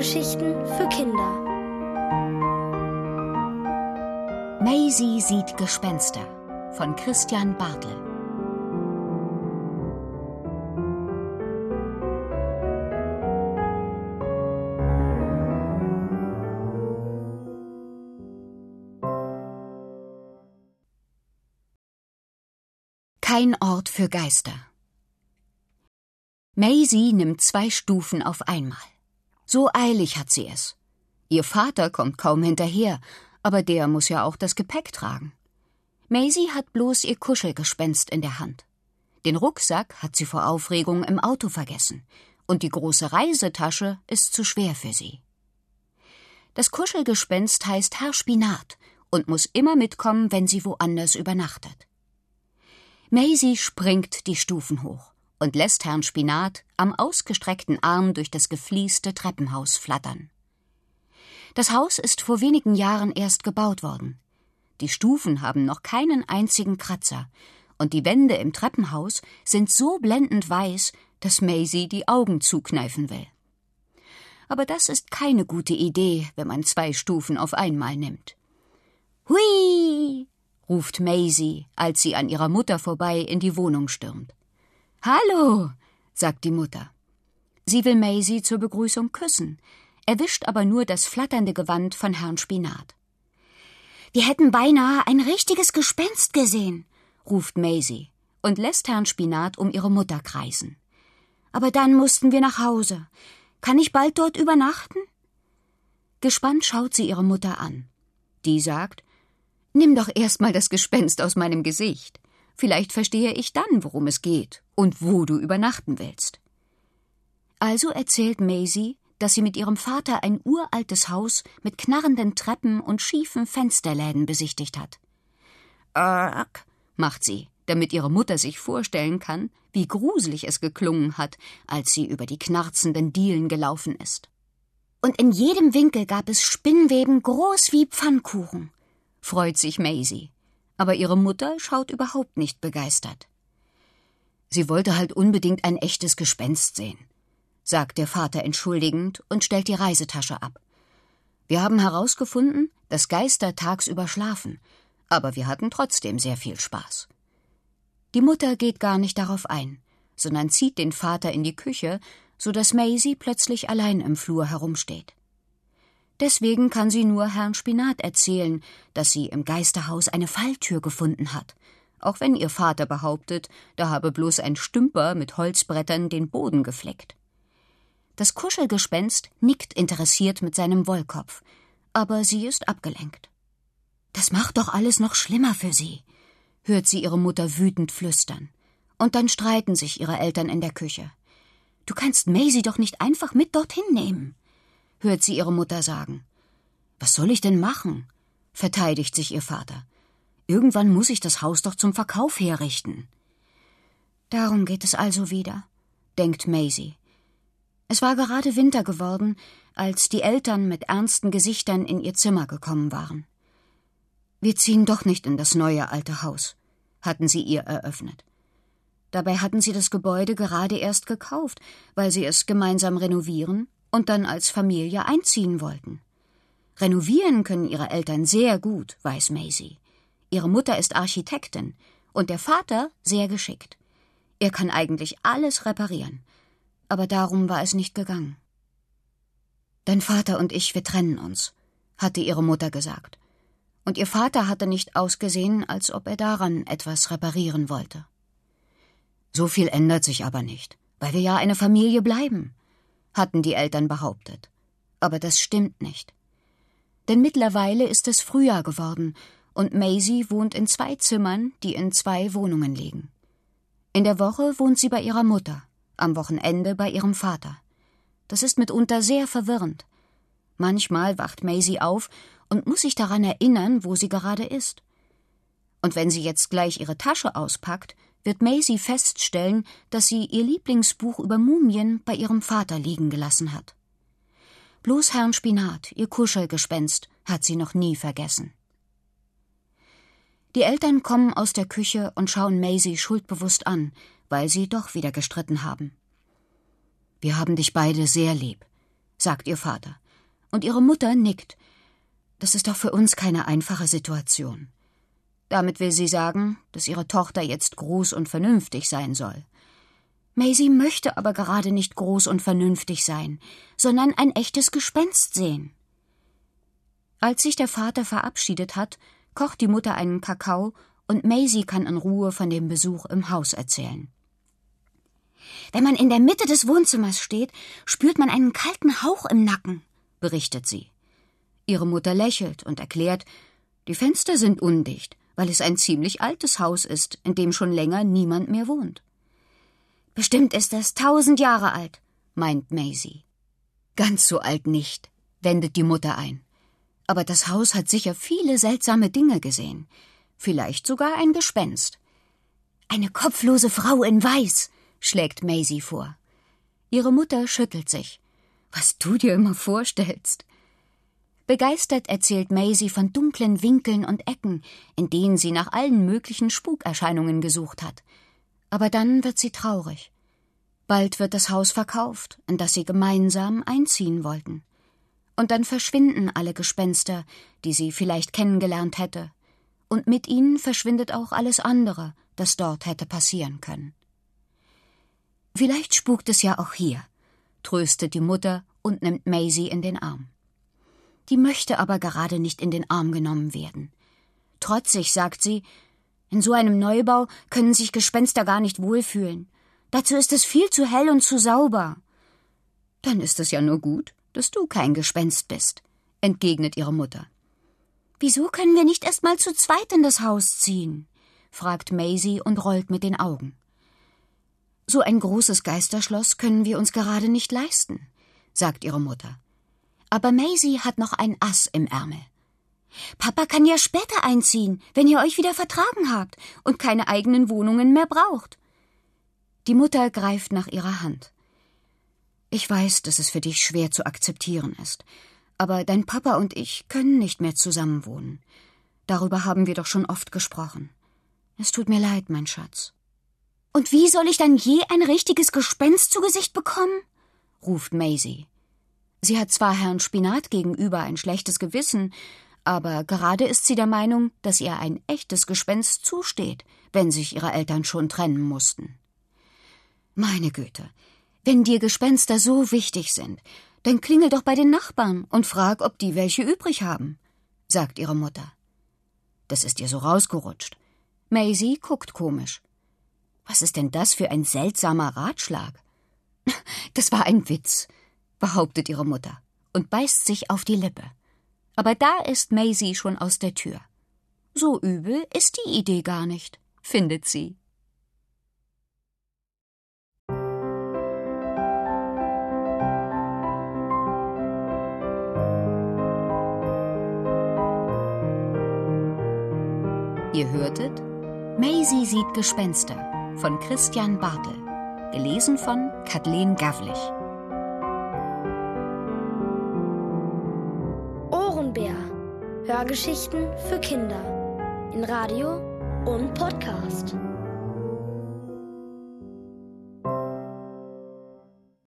Hörgeschichten für Kinder. Maisie sieht Gespenster von Christian Bartel. Kein Ort für Geister. Maisie nimmt zwei Stufen auf einmal. So eilig hat sie es. Ihr Vater kommt kaum hinterher, aber der muss ja auch das Gepäck tragen. Maisie hat bloß ihr Kuschelgespenst in der Hand. Den Rucksack hat sie vor Aufregung im Auto vergessen, und die große Reisetasche ist zu schwer für sie. Das Kuschelgespenst heißt Herr Spinat und muss immer mitkommen, wenn sie woanders übernachtet. Maisie springt die Stufen hoch und lässt Herrn Spinat am ausgestreckten Arm durch das geflieste Treppenhaus flattern. Das Haus ist vor wenigen Jahren erst gebaut worden. Die Stufen haben noch keinen einzigen Kratzer, und die Wände im Treppenhaus sind so blendend weiß, dass Maisie die Augen zukneifen will. Aber das ist keine gute Idee, wenn man zwei Stufen auf einmal nimmt. Hui! ruft Maisie, als sie an ihrer Mutter vorbei in die Wohnung stürmt. Hallo, sagt die Mutter. Sie will Maisie zur Begrüßung küssen, erwischt aber nur das flatternde Gewand von Herrn Spinat. Wir hätten beinahe ein richtiges Gespenst gesehen, ruft Maisie und lässt Herrn Spinat um ihre Mutter kreisen. Aber dann mussten wir nach Hause. Kann ich bald dort übernachten? Gespannt schaut sie ihre Mutter an. Die sagt, Nimm doch erst mal das Gespenst aus meinem Gesicht. Vielleicht verstehe ich dann, worum es geht und wo du übernachten willst. Also erzählt Maisie, dass sie mit ihrem Vater ein uraltes Haus mit knarrenden Treppen und schiefen Fensterläden besichtigt hat. Arg, macht sie, damit ihre Mutter sich vorstellen kann, wie gruselig es geklungen hat, als sie über die knarzenden Dielen gelaufen ist. Und in jedem Winkel gab es Spinnweben groß wie Pfannkuchen freut sich Maisie, aber ihre Mutter schaut überhaupt nicht begeistert. Sie wollte halt unbedingt ein echtes Gespenst sehen, sagt der Vater entschuldigend und stellt die Reisetasche ab. Wir haben herausgefunden, dass Geister tagsüber schlafen, aber wir hatten trotzdem sehr viel Spaß. Die Mutter geht gar nicht darauf ein, sondern zieht den Vater in die Küche, so dass Maisie plötzlich allein im Flur herumsteht. Deswegen kann sie nur Herrn Spinat erzählen, dass sie im Geisterhaus eine Falltür gefunden hat, auch wenn ihr Vater behauptet, da habe bloß ein Stümper mit Holzbrettern den Boden gefleckt. Das Kuschelgespenst nickt interessiert mit seinem Wollkopf, aber sie ist abgelenkt. Das macht doch alles noch schlimmer für sie, hört sie ihre Mutter wütend flüstern. Und dann streiten sich ihre Eltern in der Küche. Du kannst Maisie doch nicht einfach mit dorthin nehmen hört sie ihre Mutter sagen. Was soll ich denn machen? verteidigt sich ihr Vater. Irgendwann muss ich das Haus doch zum Verkauf herrichten. Darum geht es also wieder, denkt Maisie. Es war gerade Winter geworden, als die Eltern mit ernsten Gesichtern in ihr Zimmer gekommen waren. Wir ziehen doch nicht in das neue alte Haus, hatten sie ihr eröffnet. Dabei hatten sie das Gebäude gerade erst gekauft, weil sie es gemeinsam renovieren und dann als Familie einziehen wollten. Renovieren können ihre Eltern sehr gut, weiß Maisie. Ihre Mutter ist Architektin und der Vater sehr geschickt. Er kann eigentlich alles reparieren. Aber darum war es nicht gegangen. Dein Vater und ich, wir trennen uns, hatte ihre Mutter gesagt. Und ihr Vater hatte nicht ausgesehen, als ob er daran etwas reparieren wollte. So viel ändert sich aber nicht, weil wir ja eine Familie bleiben hatten die Eltern behauptet. Aber das stimmt nicht. Denn mittlerweile ist es Frühjahr geworden und Maisie wohnt in zwei Zimmern, die in zwei Wohnungen liegen. In der Woche wohnt sie bei ihrer Mutter, am Wochenende bei ihrem Vater. Das ist mitunter sehr verwirrend. Manchmal wacht Maisie auf und muss sich daran erinnern, wo sie gerade ist. Und wenn sie jetzt gleich ihre Tasche auspackt, wird Maisie feststellen, dass sie ihr Lieblingsbuch über Mumien bei ihrem Vater liegen gelassen hat. Bloß Herrn Spinat, ihr Kuschelgespenst, hat sie noch nie vergessen. Die Eltern kommen aus der Küche und schauen Maisie schuldbewusst an, weil sie doch wieder gestritten haben. Wir haben dich beide sehr lieb, sagt ihr Vater. Und ihre Mutter nickt. Das ist doch für uns keine einfache Situation. Damit will sie sagen, dass ihre Tochter jetzt groß und vernünftig sein soll. Maisie möchte aber gerade nicht groß und vernünftig sein, sondern ein echtes Gespenst sehen. Als sich der Vater verabschiedet hat, kocht die Mutter einen Kakao und Maisie kann in Ruhe von dem Besuch im Haus erzählen. Wenn man in der Mitte des Wohnzimmers steht, spürt man einen kalten Hauch im Nacken, berichtet sie. Ihre Mutter lächelt und erklärt, die Fenster sind undicht, weil es ein ziemlich altes Haus ist, in dem schon länger niemand mehr wohnt. Bestimmt ist es tausend Jahre alt, meint Maisie. Ganz so alt nicht, wendet die Mutter ein. Aber das Haus hat sicher viele seltsame Dinge gesehen. Vielleicht sogar ein Gespenst. Eine kopflose Frau in Weiß, schlägt Maisie vor. Ihre Mutter schüttelt sich. Was du dir immer vorstellst. Begeistert erzählt Maisie von dunklen Winkeln und Ecken, in denen sie nach allen möglichen Spukerscheinungen gesucht hat. Aber dann wird sie traurig. Bald wird das Haus verkauft, in das sie gemeinsam einziehen wollten. Und dann verschwinden alle Gespenster, die sie vielleicht kennengelernt hätte. Und mit ihnen verschwindet auch alles andere, das dort hätte passieren können. Vielleicht spukt es ja auch hier, tröstet die Mutter und nimmt Maisie in den Arm. Die möchte aber gerade nicht in den Arm genommen werden. Trotzig sagt sie, in so einem Neubau können sich Gespenster gar nicht wohlfühlen. Dazu ist es viel zu hell und zu sauber. Dann ist es ja nur gut, dass du kein Gespenst bist, entgegnet ihre Mutter. Wieso können wir nicht erst mal zu zweit in das Haus ziehen? fragt Maisie und rollt mit den Augen. So ein großes Geisterschloss können wir uns gerade nicht leisten, sagt ihre Mutter. Aber Maisie hat noch ein Ass im Ärmel. Papa kann ja später einziehen, wenn ihr euch wieder vertragen habt und keine eigenen Wohnungen mehr braucht. Die Mutter greift nach ihrer Hand. Ich weiß, dass es für dich schwer zu akzeptieren ist, aber dein Papa und ich können nicht mehr zusammenwohnen. Darüber haben wir doch schon oft gesprochen. Es tut mir leid, mein Schatz. Und wie soll ich dann je ein richtiges Gespenst zu Gesicht bekommen? ruft Maisie. Sie hat zwar Herrn Spinat gegenüber ein schlechtes Gewissen, aber gerade ist sie der Meinung, dass ihr ein echtes Gespenst zusteht, wenn sich ihre Eltern schon trennen mussten. Meine Güte, wenn dir Gespenster so wichtig sind, dann klingel doch bei den Nachbarn und frag, ob die welche übrig haben, sagt ihre Mutter. Das ist ihr so rausgerutscht. Maisie guckt komisch. Was ist denn das für ein seltsamer Ratschlag? Das war ein Witz, behauptet ihre Mutter und beißt sich auf die Lippe. Aber da ist Maisie schon aus der Tür. So übel ist die Idee gar nicht, findet sie. Ihr hörtet Maisie sieht Gespenster von Christian Bartel, gelesen von Kathleen Gavlich. Ohrenbär. Hörgeschichten für Kinder in Radio und Podcast.